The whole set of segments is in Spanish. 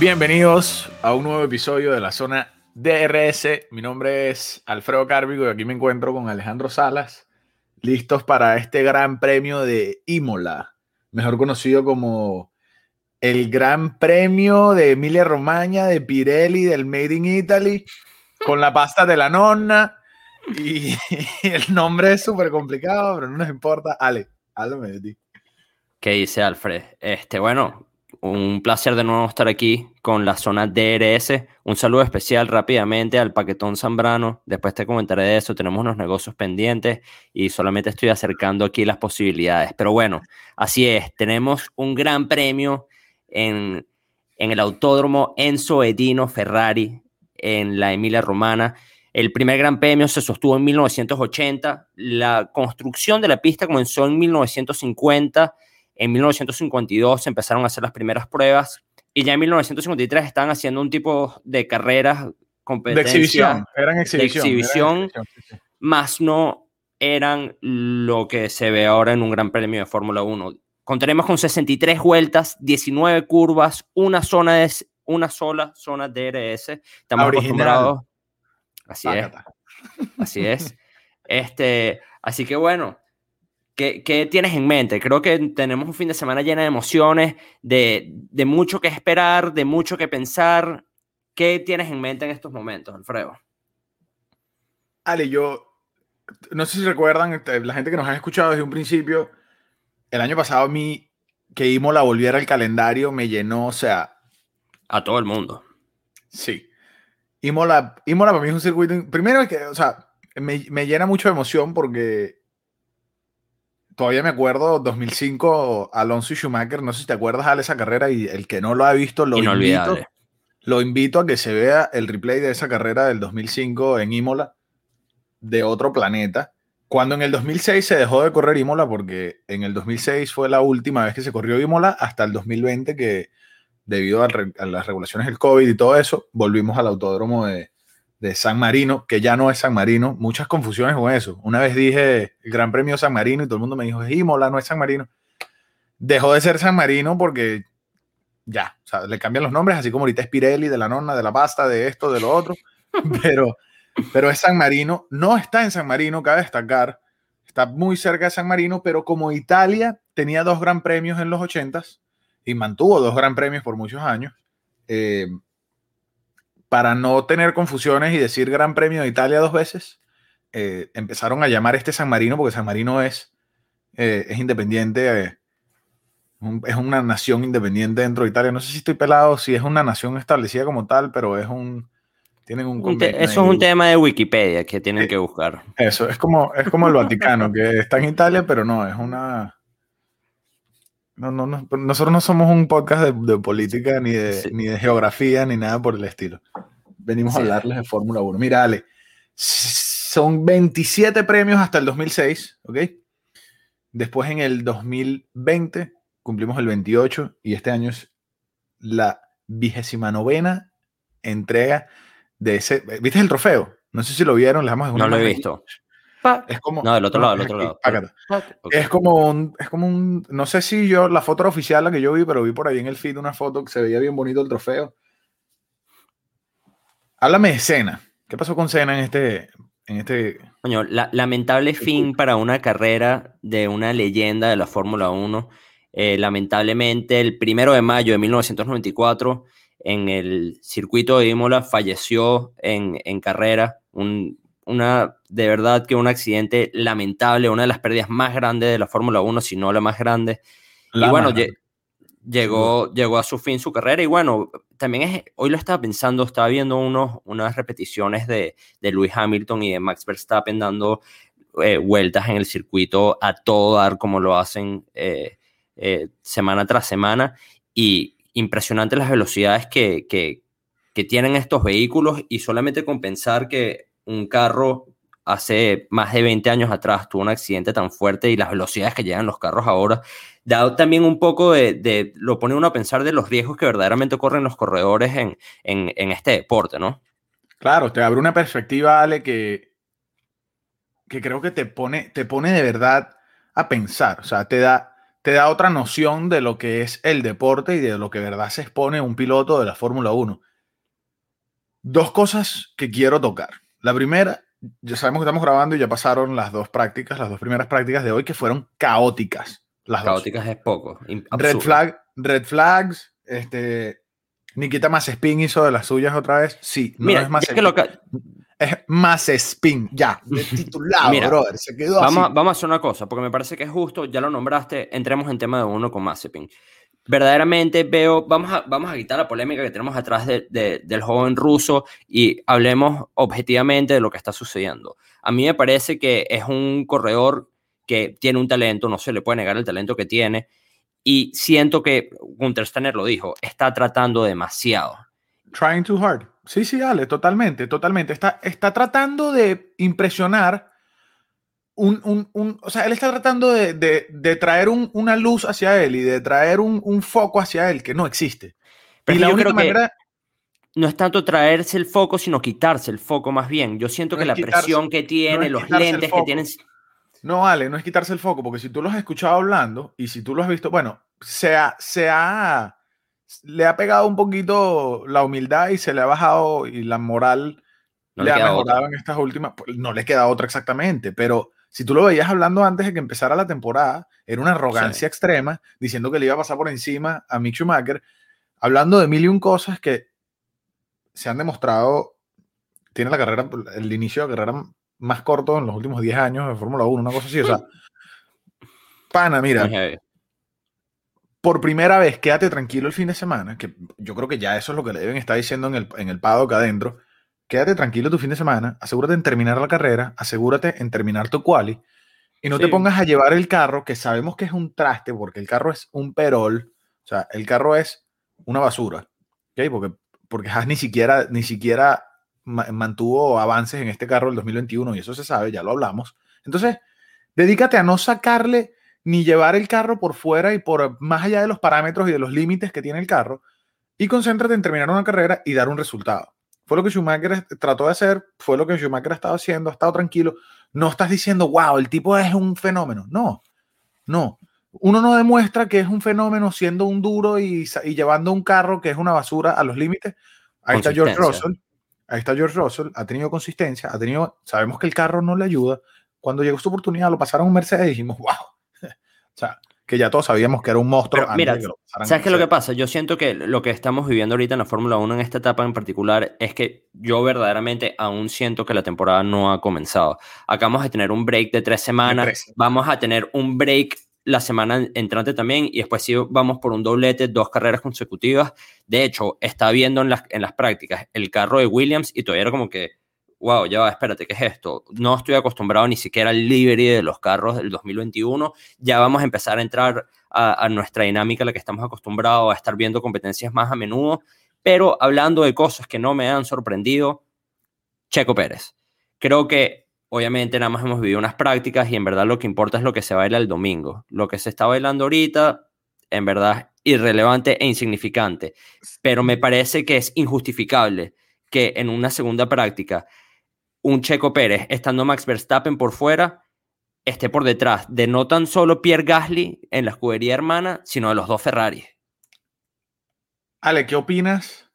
Bienvenidos a un nuevo episodio de la zona DRS. Mi nombre es Alfredo Cárvico y aquí me encuentro con Alejandro Salas, listos para este gran premio de Imola, mejor conocido como el Gran Premio de Emilia Romagna, de Pirelli, del Made in Italy, con la pasta de la nonna. Y, el nombre es súper complicado, pero no nos importa. Ale, háblame de ti. ¿Qué dice Alfred? Este, bueno, un placer de nuevo estar aquí con la zona DRS. Un saludo especial rápidamente al Paquetón Zambrano. Después te comentaré de eso. Tenemos unos negocios pendientes y solamente estoy acercando aquí las posibilidades. Pero bueno, así es. Tenemos un gran premio en, en el autódromo Enzo Edino Ferrari en la Emilia Romana. El primer gran premio se sostuvo en 1980. La construcción de la pista comenzó en 1950 en 1952 se empezaron a hacer las primeras pruebas y ya en 1953 estaban haciendo un tipo de carreras, competencia. De exhibición, eran exhibición. De exhibición, más no eran lo que se ve ahora en un gran premio de Fórmula 1. Contaremos con 63 vueltas, 19 curvas, una zona de, una sola zona DRS. Estamos acostumbrados. Así es. Así es. Este, así que bueno, ¿Qué, tienes en mente? Creo que tenemos un fin de semana lleno de emociones, de, mucho que esperar, de mucho que pensar. ¿Qué tienes en mente en estos momentos, Alfredo? Ale, yo no sé si recuerdan, este, la gente que nos ha escuchado desde un principio, el año pasado a mí que Imola volviera al calendario me llenó, o sea... A todo el mundo. Sí. Imola, Imola para mí es un circuito... Primero que, o sea, me, me llena mucho de emoción porque todavía me acuerdo, 2005, Alonso y Schumacher, no sé si te acuerdas, de esa carrera y el que no lo ha visto, lo invito, lo invito a que se vea el replay de esa carrera del 2005 en Imola, de otro planeta. Cuando en el 2006 se dejó de correr Imola, porque en el 2006 fue la última vez que se corrió Imola, hasta el 2020 que debido a, a las regulaciones del COVID y todo eso, volvimos al autódromo de, de San Marino, que ya no es San Marino, muchas confusiones con eso. Una vez dije el Gran Premio San Marino y todo el mundo me dijo, es Imola, no es San Marino. Dejó de ser San Marino porque ya, o sea, le cambian los nombres, así como ahorita es Pirelli, de la nonna, de la pasta, de esto, de lo otro, pero, pero es San Marino, no está en San Marino, cabe destacar, está muy cerca de San Marino, pero como Italia tenía dos gran premios en los 80s y mantuvo dos gran premios por muchos años, eh, para no tener confusiones y decir Gran Premio de Italia dos veces, eh, empezaron a llamar este San Marino porque San Marino es, eh, es independiente, eh, es una nación independiente dentro de Italia. No sé si estoy pelado, si es una nación establecida como tal, pero es un... Tienen un eso es un tema de Wikipedia que tienen que buscar. Eso, es como, es como el Vaticano, que está en Italia, pero no, es una no, no, no, nosotros no somos un podcast de, política, ni de, ni de geografía, ni nada por el estilo. Venimos a hablarles de Fórmula 1. Mira, Ale, son 27 premios hasta el 2006, ¿ok? Después en el 2020 cumplimos el 28 y este año es la vigésima novena entrega de ese. ¿Viste el trofeo? No sé si lo vieron, les No lo he visto. Es como. No, del otro lado, del otro lado. Es como un. Es como un. No sé si yo. La foto oficial, la que yo vi, pero vi por ahí en el feed una foto que se veía bien bonito el trofeo. Háblame de Cena. ¿Qué pasó con Cena en este. En este... Coño, lamentable fin para una carrera de una leyenda de la Fórmula 1. Eh, lamentablemente, el primero de mayo de 1994, en el circuito de Imola, falleció en, en carrera un, una, de verdad que un accidente lamentable, una de las pérdidas más grandes de la Fórmula 1, si no la más grande. y bueno, llegó, llegó a su fin su carrera. Y bueno, también es, hoy lo estaba pensando, estaba viendo unos, unas repeticiones de, de Lewis Hamilton y de Max Verstappen dando eh, vueltas en el circuito a todo dar como lo hacen eh, eh, semana tras semana. Y impresionante las velocidades que, que, que tienen estos vehículos y solamente con pensar que un carro hace más de 20 años atrás tuvo un accidente tan fuerte y las velocidades que llegan los carros ahora, dado también un poco de, lo pone uno a pensar de los riesgos que verdaderamente corren los corredores en, en, este deporte, ¿no? Claro, te abre una perspectiva, Ale, que, que creo que te pone, te pone de verdad a pensar, o sea, te da, te da otra noción de lo que es el deporte y de lo que de verdad se expone un piloto de la Fórmula 1. Dos cosas que quiero tocar. La primera, ya sabemos que estamos grabando y ya pasaron las dos prácticas, las dos primeras prácticas de hoy que fueron caóticas. Las caóticas es poco. Red, flag, red flags, este, Nikita más spin hizo de las suyas otra vez. Sí, no es más es, es más spin, ya, de titulado, brother. Se quedó vamos, así. Vamos a hacer una cosa, porque me parece que es justo, ya lo nombraste, entremos en tema de uno con más spin. Verdaderamente veo, vamos a, vamos a quitar la polémica que tenemos atrás de, del joven ruso y hablemos objetivamente de lo que está sucediendo. A mí me parece que es un corredor que tiene un talento, no se le puede negar el talento que tiene, y siento que Gunther Steiner lo dijo, está tratando demasiado. Trying too hard. Sí, sí, Ale, totalmente, totalmente. Está, está tratando de impresionar un, un, un, o sea, él está tratando de, de, de traer una luz hacia él y de traer un, foco hacia él que no existe. Pero y la única manera... no es tanto traerse el foco, sino quitarse el foco más bien. Yo siento que la presión que tiene, los lentes que tienen... No, Ale, no es quitarse el foco, porque si tú lo has escuchado hablando y si tú lo has visto, bueno, se ha, se ha, le ha pegado un poquito la humildad y se le ha bajado y la moral le, ha mejorado en estas últimas, pues, no le queda otra exactamente, pero si tú lo veías hablando antes de que empezara la temporada, era una arrogancia extrema, diciendo que le iba a pasar por encima a Mick Schumacher, hablando de mil y un cosas que se han demostrado, tiene la carrera, el inicio de la carrera más corto en los últimos 10 años de Fórmula 1, una cosa así, o sea, pana, mira, por primera vez, quédate tranquilo el fin de semana, que yo creo que ya eso es lo que le deben estar diciendo en el, en el paddock adentro, quédate tranquilo tu fin de semana, asegúrate en terminar la carrera, asegúrate en terminar tu quali, y no te pongas a llevar el carro, que sabemos que es un traste, porque el carro es un perol, o sea, el carro es una basura, ¿ok? Porque, porque Haas ni siquiera, ni siquiera mantuvo avances en este carro el 2021 y eso se sabe, ya lo hablamos. Entonces, dedícate a no sacarle ni llevar el carro por fuera y por más allá de los parámetros y de los límites que tiene el carro y concéntrate en terminar una carrera y dar un resultado. Fue lo que Schumacher trató de hacer, fue lo que Schumacher ha estado haciendo, ha estado tranquilo. No estás diciendo, wow, el tipo es un fenómeno. No, no. Uno no demuestra que es un fenómeno siendo un duro y, y llevando un carro que es una basura a los límites. Ahí está George Russell Ahí está George Russell, ha tenido consistencia, ha tenido, sabemos que el carro no le ayuda. Cuando llegó su oportunidad, lo pasaron un Mercedes y dijimos, wow. o sea, que ya todos sabíamos que era un monstruo. mira, ¿sabes qué es lo que pasa? Yo siento que lo que estamos viviendo ahorita en la Fórmula 1 en esta etapa en particular es que yo verdaderamente aún siento que la temporada no ha comenzado. Acabamos de tener un break de tres semanas, vamos a tener un break la semana entrante también y después sí vamos por un doblete, dos carreras consecutivas. De hecho, está viendo en las, en las prácticas el carro de Williams y todavía era como que, wow, ya va, espérate, ¿qué es esto? No estoy acostumbrado ni siquiera al livery de los carros del 2021. Ya vamos a empezar a entrar a, a nuestra dinámica, a la que estamos acostumbrados a estar viendo competencias más a menudo. Pero hablando de cosas que no me han sorprendido, Checo Pérez. Creo que obviamente nada más hemos vivido unas prácticas y en verdad lo que importa es lo que se baila el domingo. Lo que se está bailando ahorita, en verdad, irrelevante e insignificante. Pero me parece que es injustificable que en una segunda práctica un Checo Pérez, estando Max Verstappen por fuera, esté por detrás de no tan solo Pierre Gasly en la escudería hermana, sino de los dos Ferrari. Ale, ¿qué opinas?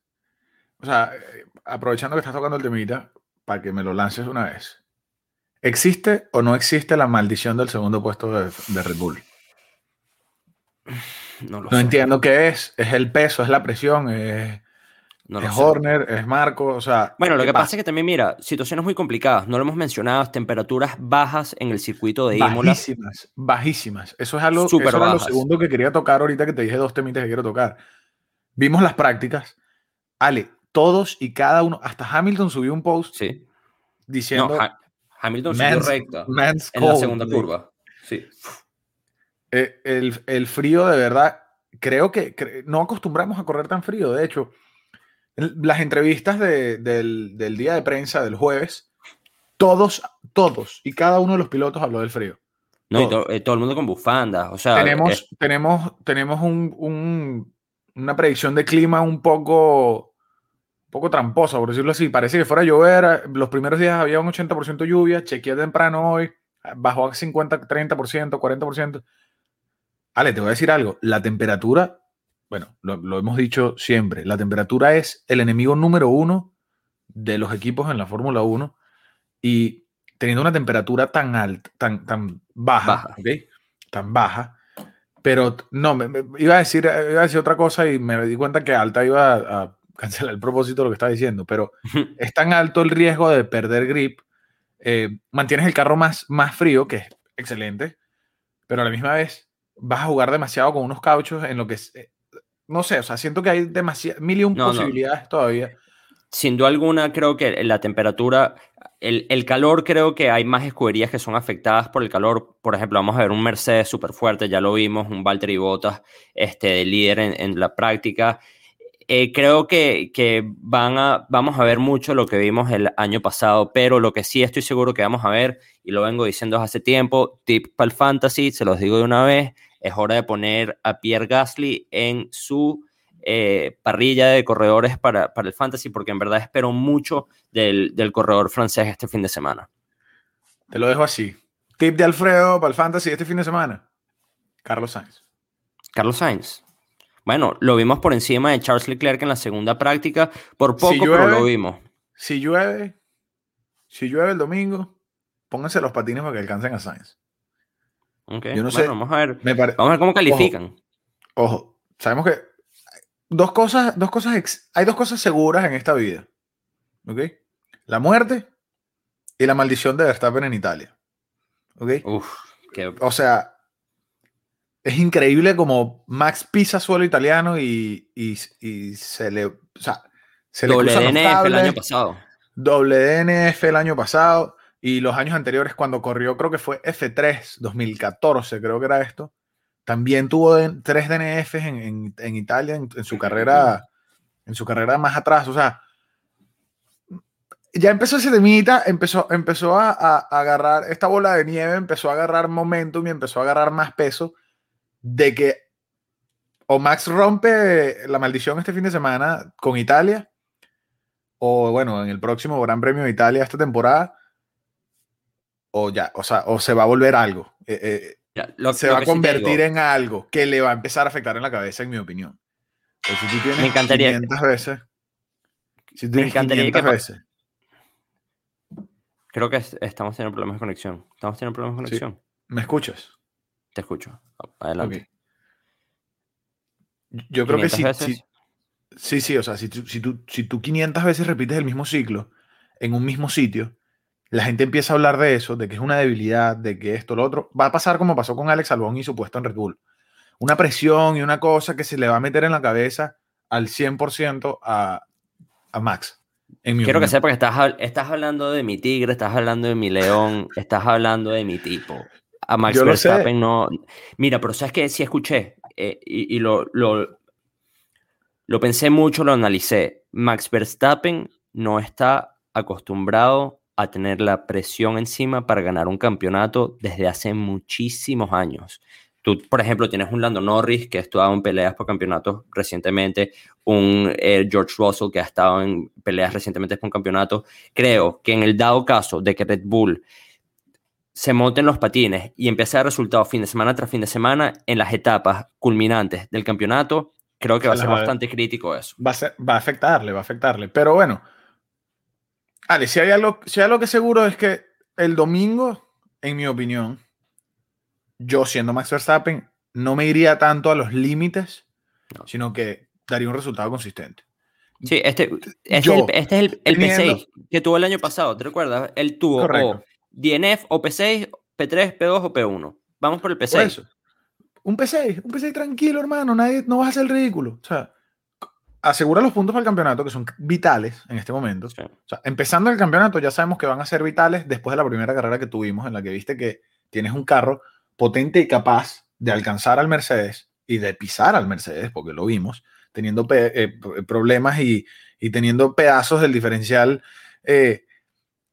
O sea, eh, aprovechando que estás tocando el temita, para que me lo lances una vez. ¿Existe o no existe la maldición del segundo puesto de, Red Bull? No, lo no entiendo qué es. Es el peso, es la presión, es, Horner, es Marco, o sea... Bueno, lo que pasa? es que también, mira, situaciones muy complicadas, no lo hemos mencionado, temperaturas bajas en el circuito de Imola. Bajísimas, bajísimas. Eso es algo, Super lo segundo que quería tocar ahorita que te dije dos temitas que quiero tocar. Vimos las prácticas. Ale, todos y cada uno, hasta Hamilton subió un post sí. diciendo... Hamilton subió recta en la segunda curva. Sí. Eh, el, frío de verdad, creo que no acostumbramos a correr tan frío. De hecho, las entrevistas del, día de prensa del jueves, todos, todos y cada uno de los pilotos habló del frío. No, y eh, todo el mundo con bufandas. O sea, tenemos, tenemos, tenemos una predicción de clima un poco poco tramposa, por decirlo así. Parece que fuera a llover. Los primeros días había un 80% lluvia. Chequeé temprano hoy. Bajó a 50, 30%, 40%. Ale, te voy a decir algo. La temperatura, bueno, lo, lo hemos dicho siempre, la temperatura es el enemigo número uno de los equipos en la Fórmula 1 y teniendo una temperatura tan alta, tan, tan baja. Tan baja, pero no, me, me- iba, a decir, iba a decir otra cosa y me di cuenta que alta iba a, a cancelar el propósito de lo que estaba diciendo, pero es tan alto el riesgo de perder grip, eh, mantienes el carro más, más frío, que es excelente, pero a la misma vez vas a jugar demasiado con unos cauchos en lo que es, eh, no sé, o sea, siento que hay demasiadas, mil y un No, no. posibilidades todavía. Sin duda alguna, creo que la temperatura, el, el calor, creo que hay más escuderías que son afectadas por el calor. Por ejemplo, vamos a ver un Mercedes súper fuerte, ya lo vimos, un Valtteri Bottas este, de líder en, en la práctica. Eh, creo que, que van a, vamos a ver mucho lo que vimos el año pasado, pero lo que sí estoy seguro que vamos a ver, y lo vengo diciendo hace tiempo, tip para el fantasy, se los digo de una vez, es hora de poner a Pierre Gasly en su eh, parrilla de corredores para, para el fantasy, porque en verdad espero mucho del, del corredor francés este fin de semana. Te lo dejo así. Tip de Alfredo para el fantasy este fin de semana. Carlos Sainz. Carlos Sainz. Bueno, lo vimos por encima de Charles Leclerc en la segunda práctica, por poco, Si pero lo vimos. Si llueve, si llueve el domingo, pónganse los patines para que alcancen a Sainz. Ok, Yo no bueno, sé. Vamos a ver, pare- vamos a ver cómo califican. Ojo, sabemos que dos cosas, dos cosas, ex- hay dos cosas seguras en esta vida. ¿Ok? La muerte y la maldición de Verstappen en Italia. ¿Ok? Uf, qué- O sea, es increíble como Max pisa suelo italiano y, y- y se le, o sea, se le doble DNF el año pasado. doble DNF el año pasado y los años anteriores cuando corrió, creo que fue F3, 2014, creo que era esto. También tuvo tres DNFs en, en- en Italia en, en su carrera, en su carrera más atrás. O sea, ya empezó ese temita, empezó, empezó a, a- a agarrar esta bola de nieve, empezó a agarrar momentum y empezó a agarrar más peso de que o Max rompe la maldición este fin de semana con Italia, o bueno, en el próximo Gran Premio de Italia esta temporada, o ya, o sea, o se va a volver algo. eh, eh, Ya, lo- se lo va a sí convertir en algo que le va a empezar a afectar en la cabeza, en mi opinión. Si tú tienes Me encantaría que- 500 veces, si tú Me encantaría 500 que veces, Creo que es- estamos teniendo problemas de conexión. Estamos teniendo problemas de Sí. conexión. ¿me escuchas? Te escucho. Adelante. Yo creo que 500 sí, veces. sí, sí, sí, o sea, si si, tú, si tú 500 veces repites el mismo ciclo en un mismo sitio, la gente empieza a hablar de eso, de que es una debilidad, de que esto, lo otro. Va a pasar como pasó con Alex Albón y su puesto en Red Bull. Una presión y una cosa que se le va a meter en la cabeza al 100% a, a Max. En mi Quiero que sepa que estás, estás hablando de mi tigre, estás hablando de mi león, estás hablando de mi tipo. A Max Yo. Verstappen no. Mira, pero sabes que sí escuché eh, y, y lo, lo, lo pensé mucho, lo analicé. Max Verstappen no está acostumbrado a tener la presión encima para ganar un campeonato desde hace muchísimos años. Tú, por ejemplo, tienes un Lando Norris que ha estado en peleas por campeonatos recientemente, un eh, George Russell que ha estado en peleas recientemente por un campeonato. Creo que en el dado caso de que Red Bull se monten los patines y empiece a dar resultados fin de semana tras fin de semana en las etapas culminantes del campeonato, creo que va a Se ser bastante crítico eso. va a, ser- va a afectarle, va a afectarle. Pero bueno, Ale, si hay, algo, si hay algo que seguro es que el domingo, en mi opinión, yo siendo Max Verstappen, no me iría tanto a los límites, No. sino que daría un resultado consistente. Sí, este, este Yo, es el, este es el, el teniendo- P6 que tuvo el año pasado, ¿te recuerdas? Él tuvo Correcto. o DNF o P6, P3, P2 o P1. Vamos por el Por P6. eso. Un P6, un P6 tranquilo, hermano, nadie, no vas a hacer el ridículo. O sea, asegura los puntos para el campeonato, que son vitales en este momento. Sí. O sea, empezando el campeonato, ya sabemos que van a ser vitales después de la primera carrera que tuvimos, en la que viste que tienes un carro potente y capaz de alcanzar al Mercedes y de pisar al Mercedes, porque lo vimos, teniendo eh, p- problemas y, y teniendo pedazos del diferencial eh,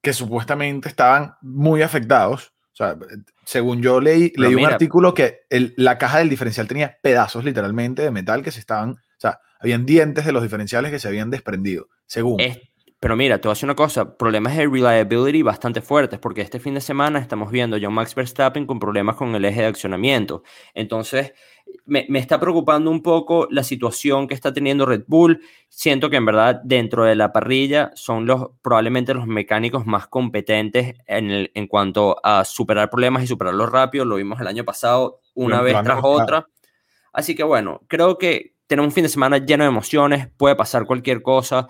que supuestamente estaban muy afectados. O sea, según yo leí, leí un artículo que el- la caja del diferencial tenía pedazos literalmente de metal que se estaban, o sea, habían dientes de los diferenciales que se habían desprendido, según. Es- Pero mira, te voy a decir una cosa, problemas de reliability bastante fuertes, porque este fin de semana estamos viendo a John Max Verstappen con problemas con el eje de accionamiento. Entonces, me, me, está preocupando un poco la situación que está teniendo Red Bull. Siento que en verdad dentro de la parrilla son los probablemente los mecánicos más competentes en, el, en cuanto a superar problemas y superarlos rápido. Lo vimos el año pasado una vez tras otra. Así que bueno, creo que tenemos un fin de semana lleno de emociones, puede pasar cualquier cosa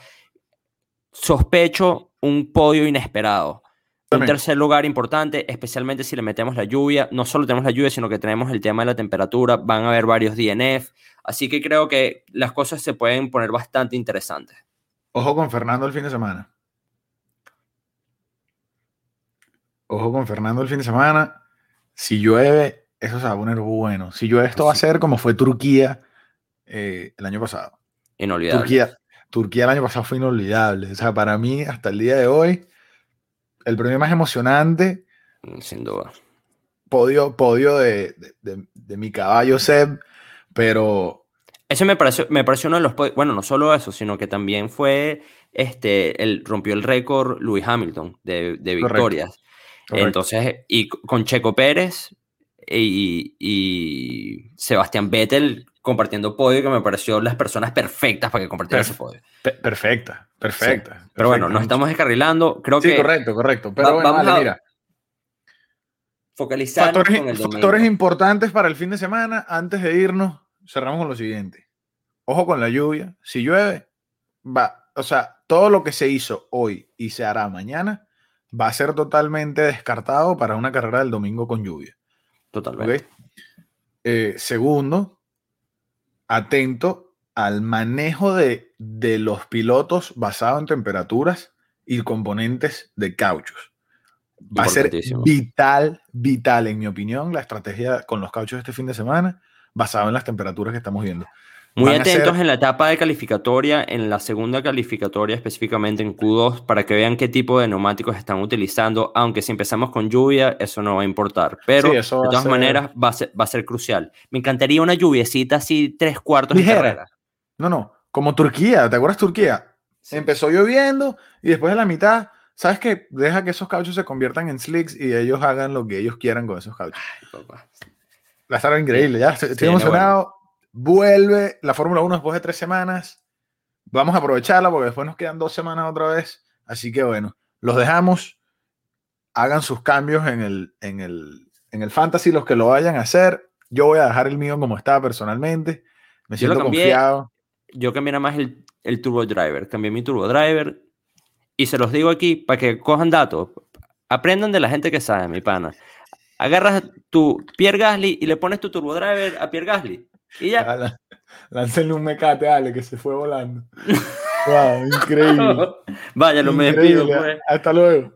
sospecho un podio inesperado. Un tercer lugar importante, especialmente si le metemos la lluvia. No solo tenemos la lluvia, sino que tenemos el tema de la temperatura. Van a haber varios DNF. Así que creo que las cosas se pueden poner bastante interesantes. Ojo con Fernando el fin de semana. Ojo con Fernando el fin de semana. Si llueve, eso se va a poner bueno. Si llueve, esto va a ser como fue Turquía eh, el año pasado. Inolvidable. Turquía, Turquía el año pasado fue inolvidable. O sea, para mí, hasta el día de hoy, el premio más emocionante. Mm, sin duda. Podio, podio de, de, mi caballo Seb, pero. Eso me pareció, me pareció uno de los. Bueno, no solo eso, sino que también fue. Este, el, rompió el récord Louis Hamilton de, victorias. Entonces, y con Checo Pérez y, y Sebastián Vettel compartiendo podio que me pareció las personas perfectas para que compartieran ese podio. Perfecta, perfecta. Pero bueno, nos estamos descarrilando. Creo sí, que. correcto, correcto. Pero bueno, vamos a mira. Focalizar factores, factores importantes para el fin de semana. Antes de irnos, cerramos con lo siguiente. Ojo con la lluvia. Si llueve, va. O sea, todo lo que se hizo hoy y se hará mañana va a ser totalmente descartado para una carrera del domingo con lluvia. Totalmente. Eh, segundo, atento al manejo de, de los pilotos basado en temperaturas y componentes de cauchos. Va a ser vital, vital, en mi opinión, la estrategia con los cauchos este fin de semana, basado en las temperaturas que estamos viendo. Muy atentos en la etapa de calificatoria, en la segunda calificatoria específicamente en Q2, para que vean qué tipo de neumáticos están utilizando, aunque si empezamos con lluvia, eso no va a importar, pero de todas maneras va a, ser, va a ser crucial. Me encantaría una lluviecita así, tres cuartos de carrera. No, no, como Turquía, ¿te acuerdas Turquía? Empezó lloviendo y después de la mitad, ¿sabes qué? Deja que esos cauchos se conviertan en slicks y ellos hagan lo que ellos quieran con esos cauchos. Va a estar increíble, ya estoy, emocionado vuelve la Fórmula 1 después de tres semanas. Vamos a aprovecharla porque después nos quedan dos semanas otra vez. Así que bueno, los dejamos. Hagan sus cambios en el, en el, en el fantasy, los que lo vayan a hacer. Yo voy a dejar el mío como está personalmente. Me siento yo confiado. Yo cambié nada más el, el Turbo Driver. Cambié mi Turbo Driver. Y se los digo aquí para que cojan datos. Aprendan de la gente que sabe, mi pana. Agarras tu Pierre Gasly y le pones tu Turbo Driver a Pierre Gasly y ya. Láncenle un mecate, Ale, que se fue volando. wow, increíble. Vaya, lo me despido. Pues. Hasta luego.